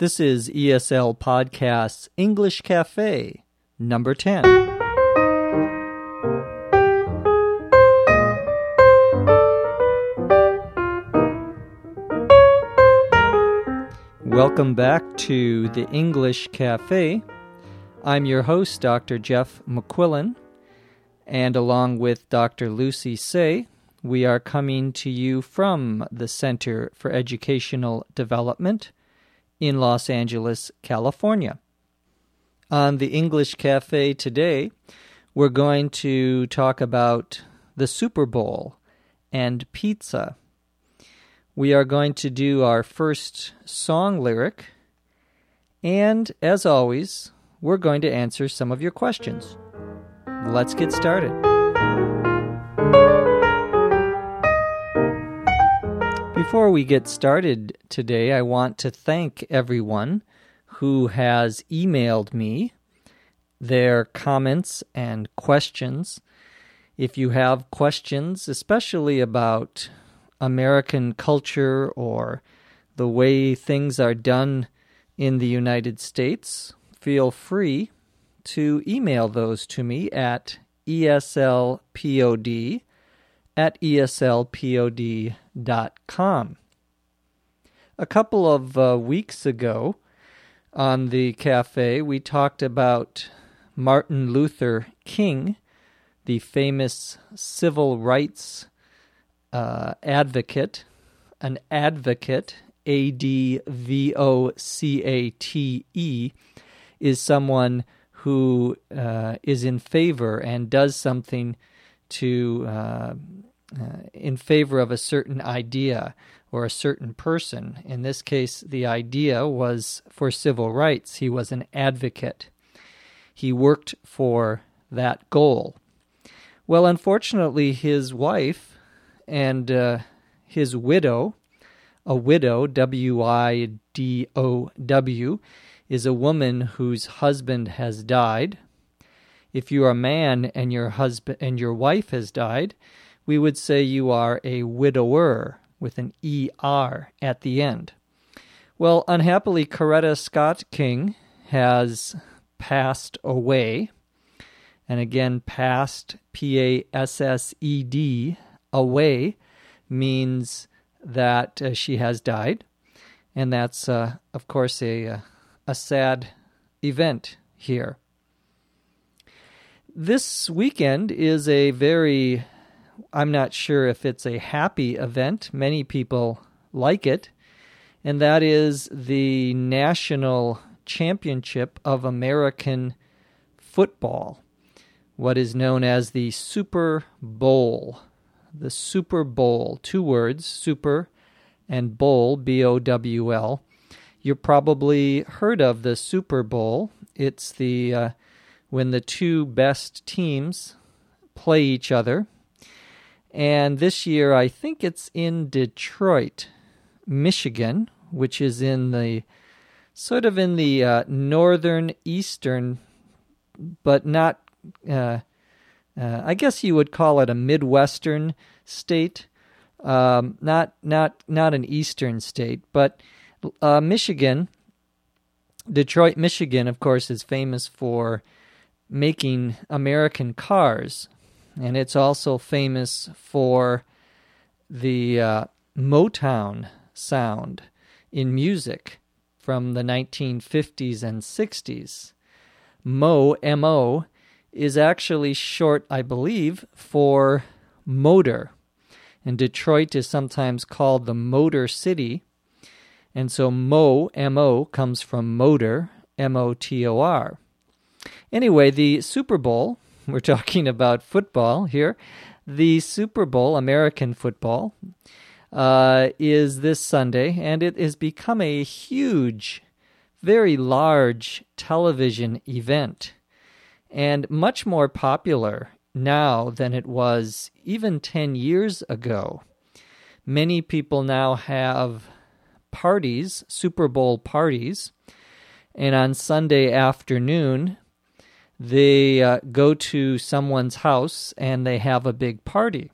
This is ESL Podcast's English Cafe, number 10. Welcome back to the English Cafe. I'm your host, Dr. Jeff McQuillan, and along with Dr. Lucy Tse, we are coming to you from the Center for Educational Development in Los Angeles, California. On the English Cafe today, we're going to talk about the Super Bowl and pizza. We are going to do our first song lyric, and as always, we're going to answer some of your questions. Let's get started. Before we get started today, I want to thank everyone who has emailed me their comments and questions. If you have questions, especially about American culture or the way things are done in the United States, feel free to email those to me at eslpod at eslpod.com. A couple of uh, weeks ago on the cafe, we talked about Martin Luther King, the famous civil rights uh, advocate, an advocate, A D V O C A T E, is someone who uh, is in favor and does something to uh, in favor of a certain idea or a certain person. In this case, the idea was for civil rights. He was an advocate. He worked for that goal. Well, unfortunately, his wife and uh, his widow, a widow, W I D O W, is a woman whose husband has died. If you are a man and your husband and your wife has died, we would say you are a widower with an ER at the end. Well, unhappily, Coretta Scott King has passed away. And again, passed, P A S S E D, away, means that uh, she has died. And that's, uh, of course, a, uh, a sad event here. This weekend is a very, I'm not sure if it's a happy event. Many people like it. And that is the National Championship of American Football, what is known as the Super Bowl. The Super Bowl, two words, super and bowl, B O W L. You probably heard of the Super Bowl. It's the uh, when the two best teams play each other. And this year, I think it's in Detroit, Michigan, which is in the sort of in the uh, northern eastern, but not. Uh, uh, I guess you would call it a midwestern state, um, not not not an eastern state, but uh, Michigan, Detroit, Michigan, of course, is famous for making American cars, and it's also famous for the uh, Motown sound in music from the 1950s and 60s. Mo, M O, is actually short, I believe, for motor. And Detroit is sometimes called the Motor City and so Mo, M O, comes from motor, M O T O R. Anyway, the Super Bowl, we're talking about football here. The Super Bowl, American football, uh, is this Sunday, and it has become a huge, very large television event, and much more popular now than it was even 10 years ago. Many people now have parties, Super Bowl parties, and on Sunday afternoon, they uh, go to someone's house and they have a big party.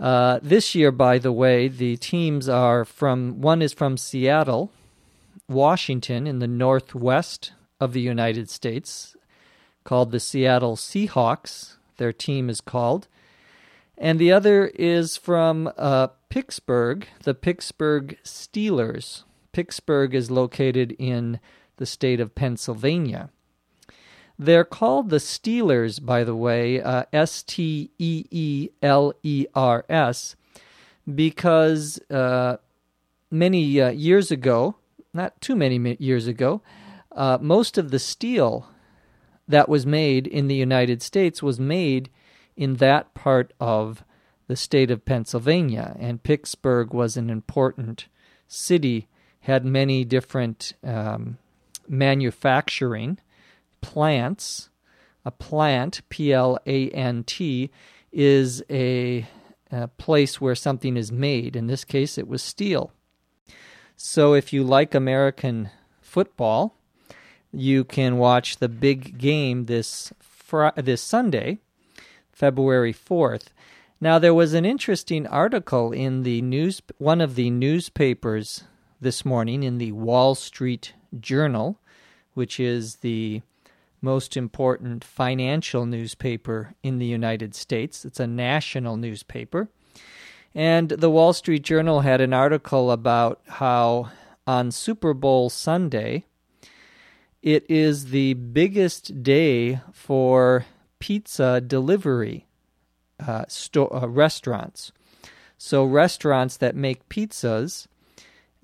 Uh, this year, by the way, the teams are from one is from Seattle, Washington in the northwest of the United States called the Seattle Seahawks. Their team is called. And the other is from uh, Pittsburgh, the Pittsburgh Steelers. Pittsburgh is located in the state of Pennsylvania. They're called the Steelers, by the way, uh, S T E E L E R S, because uh, many uh, years ago, not too many years ago, uh, most of the steel that was made in the United States was made in that part of the state of Pennsylvania, and Pittsburgh was an important city, had many different um, manufacturing plants. A plant, P L A N T, is a, a place where something is made. In this case, it was steel. So if you like American football, you can watch the big game this fr- this Sunday, February 4th. Now there was an interesting article in the news one of the newspapers this morning in the Wall Street Journal, which is the most important financial newspaper in the United States. It's a national newspaper. And the Wall Street Journal had an article about how on Super Bowl Sunday, it is the biggest day for pizza delivery uh, sto- uh, restaurants. So, restaurants that make pizzas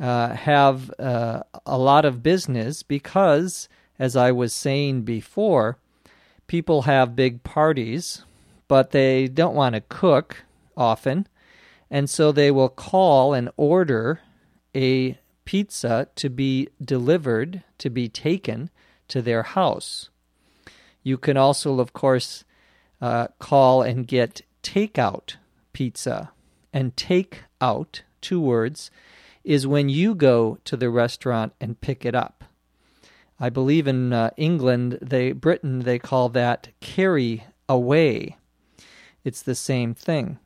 uh, have uh, a lot of business because, as I was saying before, people have big parties, but they don't want to cook often. And so they will call and order a pizza to be delivered, to be taken to their house. You can also, of course, uh, call and get takeout pizza. And take out, two words, is when you go to the restaurant and pick it up. I believe in uh, England, they Britain, they call that carry away. It's the same thing.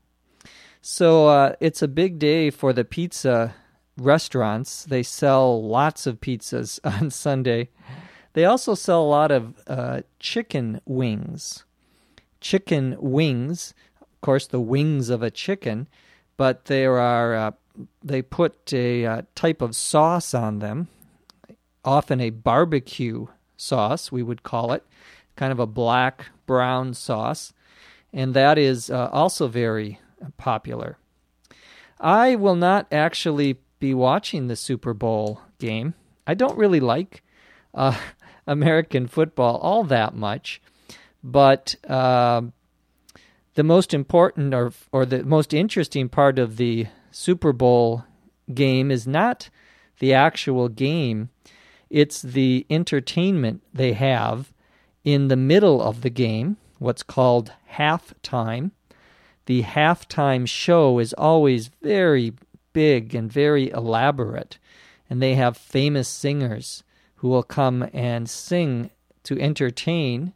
So uh, it's a big day for the pizza restaurants. They sell lots of pizzas on Sunday. They also sell a lot of uh, chicken wings. Chicken wings, of course, the wings of a chicken, but there are uh, they put a uh, type of sauce on them, often a barbecue sauce, we would call it, kind of a black brown sauce, and that is uh, also very popular. I will not actually be watching the Super Bowl game. I don't really like uh, American football all that much, but uh, the most important or or the most interesting part of the Super Bowl game is not the actual game; it's the entertainment they have in the middle of the game, what's called halftime the halftime show is always very big and very elaborate, and they have famous singers who will come and sing to entertain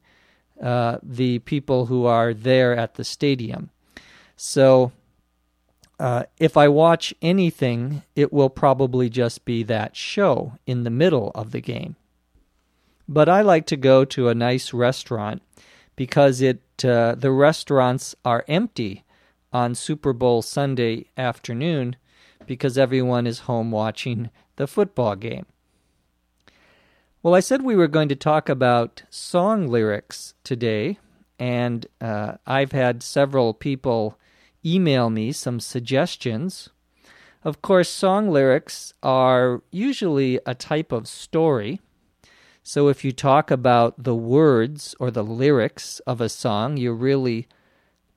uh, the people who are there at the stadium. So, uh, if I watch anything, it will probably just be that show in the middle of the game. But I like to go to a nice restaurant because it uh, the restaurants are empty on Super Bowl Sunday afternoon because everyone is home watching the football game. Well, I said we were going to talk about song lyrics today, and uh, I've had several people email me some suggestions. Of course, song lyrics are usually a type of story. So if you talk about the words or the lyrics of a song, you're really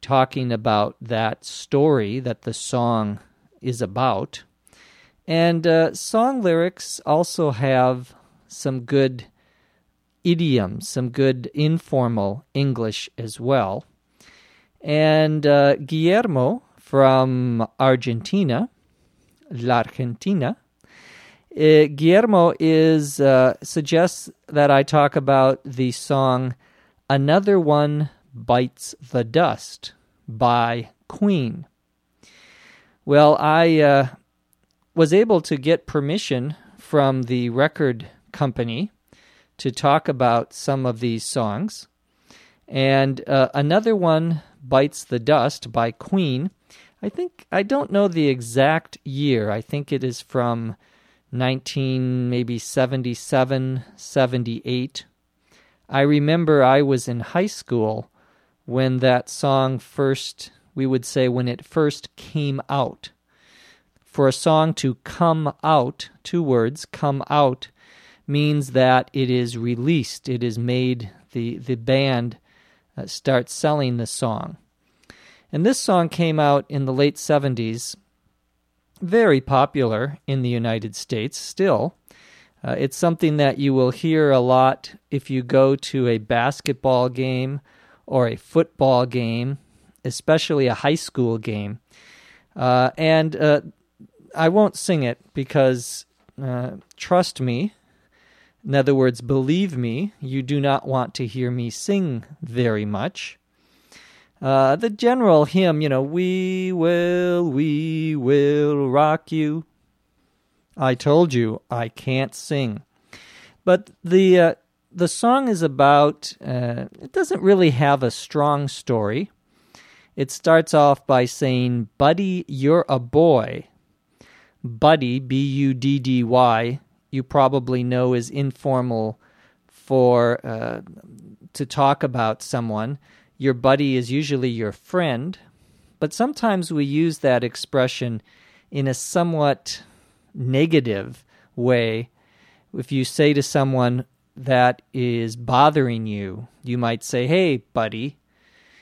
talking about that story that the song is about. And uh, song lyrics also have some good idioms, some good informal English as well. And uh, Guillermo from Argentina, La Argentina, uh, Guillermo is uh, suggests that I talk about the song "Another One Bites the Dust" by Queen. Well, I uh, was able to get permission from the record company to talk about some of these songs. And uh, another one, Bites the Dust by Queen. I think, I don't know the exact year. I think it is from 19, maybe 77, 78. I remember I was in high school when that song first, we would say, when it first came out. For a song to come out, two words, come out, means that it is released, it is made, the, the band uh, starts selling this song. And this song came out in the late 70s, very popular in the United States still. Uh, it's something that you will hear a lot if you go to a basketball game or a football game, especially a high school game. Uh, and uh, I won't sing it because, uh, trust me, in other words, believe me, you do not want to hear me sing very much. Uh, the general hymn, you know, we will, we will rock you. I told you I can't sing. But the uh, the song is about uh, it doesn't really have a strong story. It starts off by saying, "Buddy, you're a boy." Buddy, B U D D Y, you probably know is informal for uh, to talk about someone. Your buddy is usually your friend, but sometimes we use that expression in a somewhat negative way. If you say to someone that is bothering you, you might say, "Hey, buddy."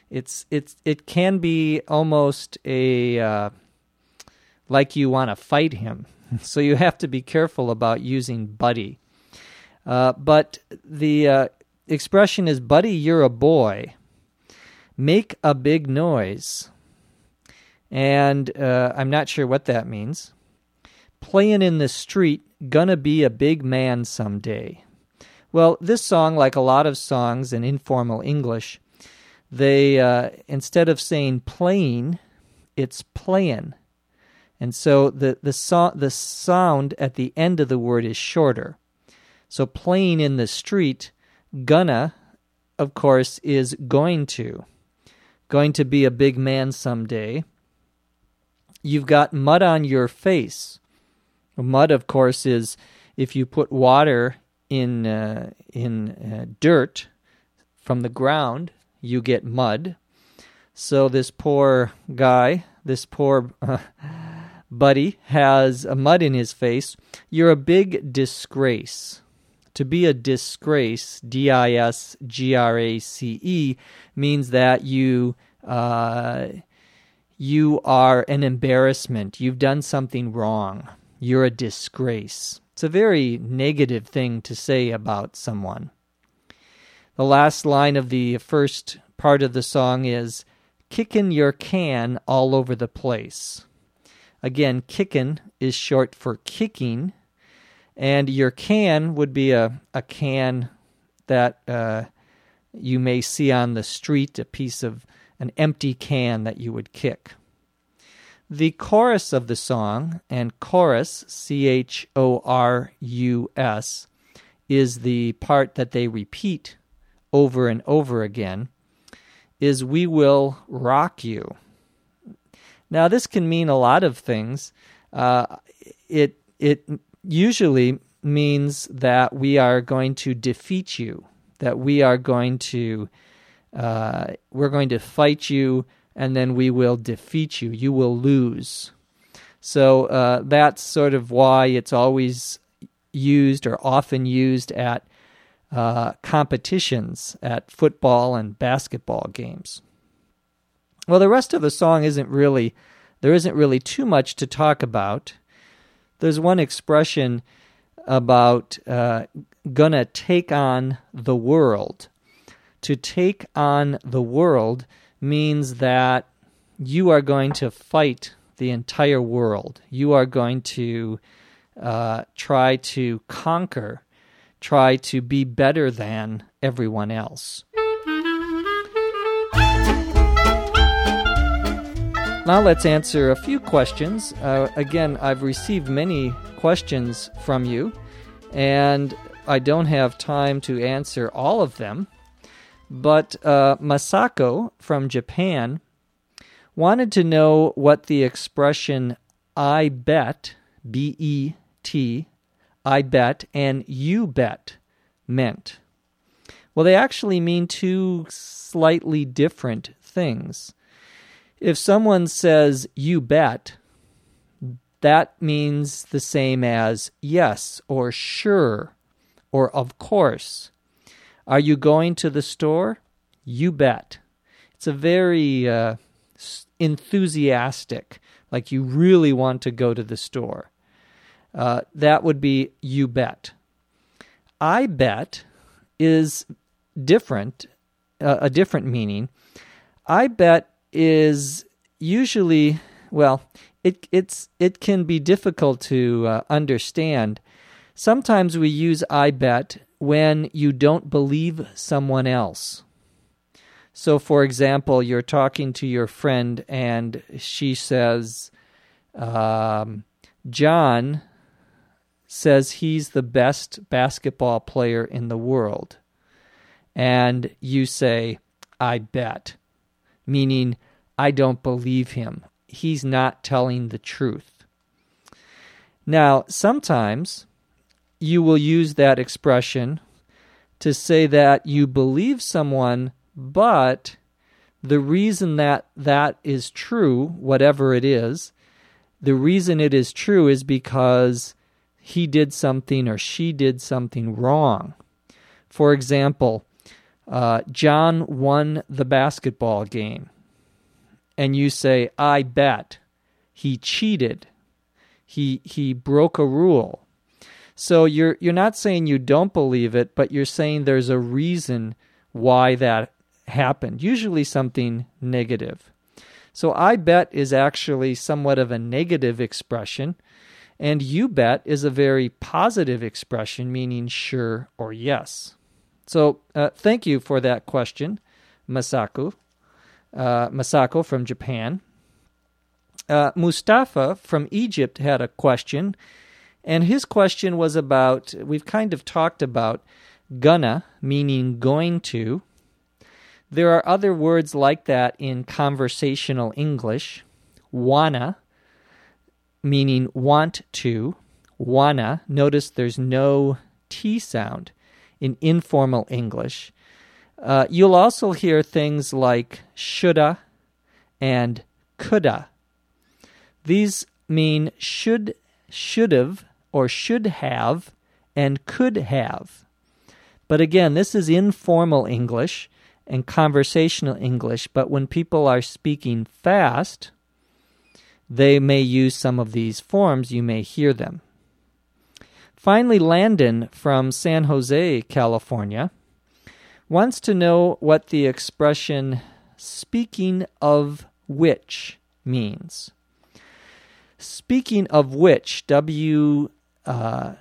It's it's it can be almost a uh, like you want to fight him. So you have to be careful about using buddy. Uh, but the uh, expression is, "Buddy, you're a boy." Make a big noise. And uh, I'm not sure what that means playing in the street, gonna be a big man someday. Well, this song, like a lot of songs in informal English, they uh, instead of saying playing, it's playing, and so the the so- the sound at the end of the word is shorter. So playing in the street, gonna, of course, is going to, going to be a big man someday. You've got mud on your face. Mud, of course, is if you put water in uh, in uh, dirt from the ground, you get mud. So this poor guy, this poor uh, buddy, has mud in his face. You're a big disgrace. To be a disgrace, D I S G R A C E, means that you uh, you are an embarrassment. You've done something wrong you're a disgrace. It's a very negative thing to say about someone. The last line of the first part of the song is kicking your can all over the place. Again, kickin' is short for kicking, and your can would be a, a can that uh, you may see on the street, a piece of an empty can that you would kick. The chorus of the song, and chorus, C H O R U S, is the part that they repeat over and over again, is We Will Rock You. Now, this can mean a lot of things. Uh, it, it usually means that we are going to defeat you, that we are going to, uh, we're going to fight you and then we will defeat you. You will lose. So uh, that's sort of why it's always used or often used at uh, competitions at football and basketball games. Well, the rest of the song isn't really, there isn't really too much to talk about. There's one expression about uh, gonna take on the world. To take on the world means that you are going to fight the entire world. You are going to uh, try to conquer, try to be better than everyone else. Now let's answer a few questions. Uh, again, I've received many questions from you, and I don't have time to answer all of them. But uh, Masako from Japan wanted to know what the expression I bet, B E T, I bet, and you bet meant. Well, they actually mean two slightly different things. If someone says, you bet, that means the same as yes or sure or of course. Are you going to the store? You bet. It's a very uh, enthusiastic, like you really want to go to the store. Uh, that would be you bet. I bet is different, uh, a different meaning. I bet is usually well, it it's it can be difficult to uh, understand. Sometimes we use I bet when you don't believe someone else. So, for example, you're talking to your friend and she says, um, John says he's the best basketball player in the world. And you say, I bet, meaning I don't believe him. He's not telling the truth. Now, sometimes you will use that expression to say that you believe someone, but the reason that that is true, whatever it is, the reason it is true is because he did something or she did something wrong. For example, uh, John won the basketball game and you say, I bet he cheated, he, he broke a rule. So you're, you're not saying you don't believe it, but you're saying there's a reason why that happened, usually something negative. So I bet is actually somewhat of a negative expression, and you bet is a very positive expression, meaning sure or yes. So uh, thank you for that question, Masako uh, Masako from Japan. Uh, Mustafa from Egypt had a question, and his question was about we've kind of talked about gonna, meaning going to. There are other words like that in conversational English. Wanna, meaning want to. Wanna, notice there's no T sound in informal English. Uh, you'll also hear things like shoulda and coulda. These mean should, should've, or should have, and could have. But again, this is informal English and conversational English, but when people are speaking fast, they may use some of these forms. You may hear them. Finally, Landon from San Jose, California wants to know what the expression speaking of which means. Speaking of which, W uh,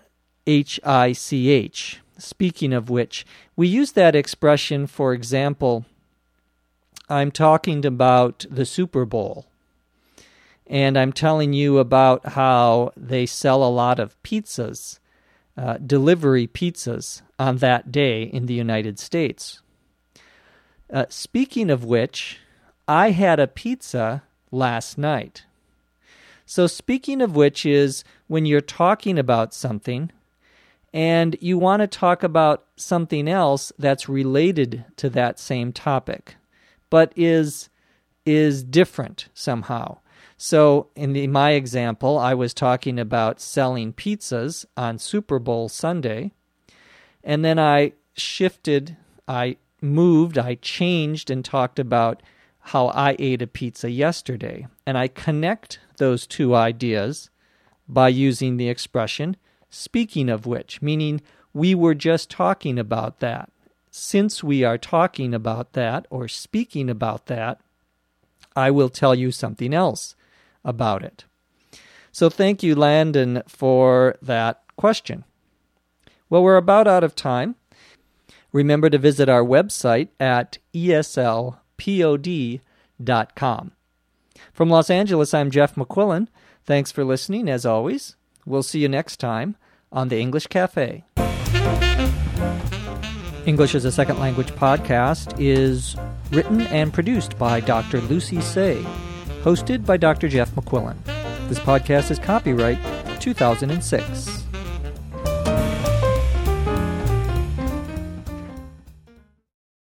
H I C H, speaking of which, we use that expression, for example, I'm talking about the Super Bowl. And I'm telling you about how they sell a lot of pizzas uh, delivery pizzas on that day in the United States. Uh, speaking of which, I had a pizza last night. So, speaking of which, is when you're talking about something and you want to talk about something else that's related to that same topic, but is is different somehow. So, in the, my example, I was talking about selling pizzas on Super Bowl Sunday, and then I shifted, I moved, I changed, and talked about how I ate a pizza yesterday. And I connect those two ideas by using the expression speaking of which, meaning we were just talking about that. Since we are talking about that or speaking about that, I will tell you something else about it. So thank you, Landon, for that question. Well, we're about out of time. Remember to visit our website at eslpod.com. From Los Angeles, I'm Jeff McQuillan. Thanks for listening, as always. We'll see you next time on the English Cafe. English as a Second Language podcast is written and produced by Dr. Lucy Tse, hosted by Dr. Jeff McQuillan. This podcast is copyright 2006.